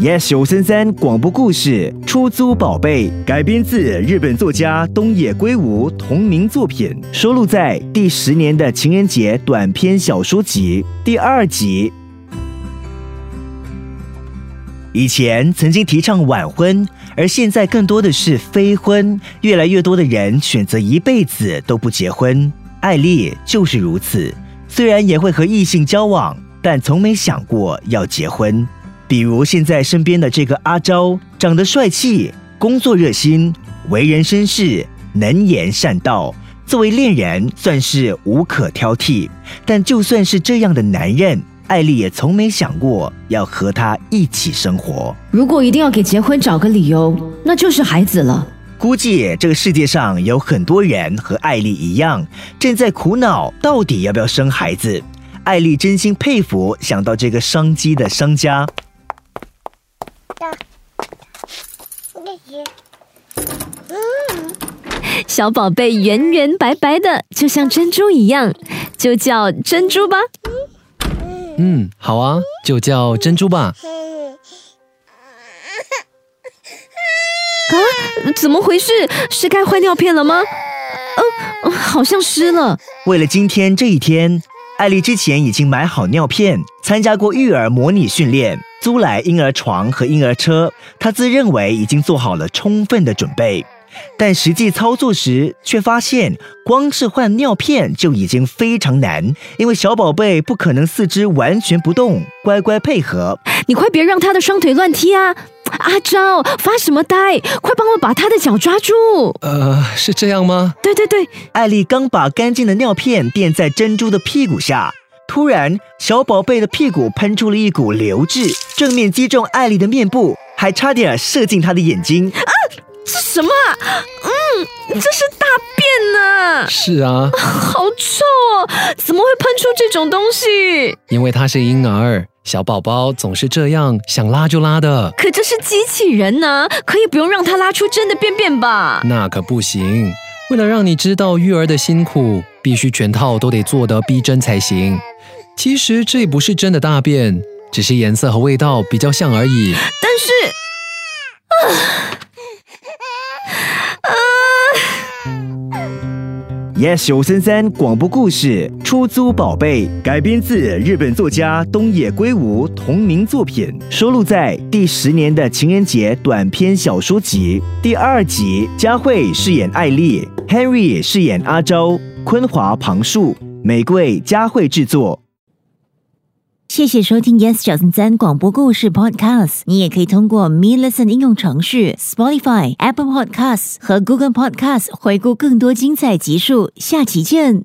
Yes 九三三广播故事《出租宝贝》改编自日本作家东野圭吾同名作品，收录在第十年的情人节短篇小说集第二集。以前曾经提倡晚婚，而现在更多的是非婚，越来越多的人选择一辈子都不结婚。艾丽就是如此，虽然也会和异性交往，但从没想过要结婚。比如现在身边的这个阿昭，长得帅气，工作热心，为人绅士，能言善道，作为恋人算是无可挑剔。但就算是这样的男人，艾丽也从没想过要和他一起生活。如果一定要给结婚找个理由，那就是孩子了。估计这个世界上有很多人和艾丽一样，正在苦恼到底要不要生孩子。艾丽真心佩服想到这个商机的商家。小宝贝圆圆白白的，就像珍珠一样，就叫珍珠吧。嗯，好啊，就叫珍珠吧。啊，怎么回事？是该换尿片了吗？嗯，好像湿了。为了今天这一天，艾丽之前已经买好尿片，参加过育儿模拟训练。租来婴儿床和婴儿车，他自认为已经做好了充分的准备，但实际操作时却发现，光是换尿片就已经非常难，因为小宝贝不可能四肢完全不动，乖乖配合。你快别让他的双腿乱踢啊！阿昭，发什么呆？快帮我把他的脚抓住！呃，是这样吗？对对对，艾丽刚把干净的尿片垫在珍珠的屁股下。突然，小宝贝的屁股喷出了一股流质，正面击中艾丽的面部，还差点射进她的眼睛。啊，这什么？嗯，这是大便呢。是啊，好臭哦！怎么会喷出这种东西？因为他是婴儿，小宝宝总是这样，想拉就拉的。可这是机器人呢，可以不用让他拉出真的便便吧？那可不行。为了让你知道育儿的辛苦，必须全套都得做得逼真才行。其实这不是真的大便，只是颜色和味道比较像而已。但是，啊，Yes 九三三广播故事《出租宝贝》改编自日本作家东野圭吾同名作品，收录在第十年的情人节短篇小说集第二集。佳慧饰演艾丽，Henry 饰演阿昭，昆华旁述，玫瑰佳慧制作。谢谢收听 Yes 九三三广播故事 Podcast。你也可以通过 Me Listen 应用程序、Spotify、Apple Podcasts 和 Google Podcasts 回顾更多精彩集数。下期见。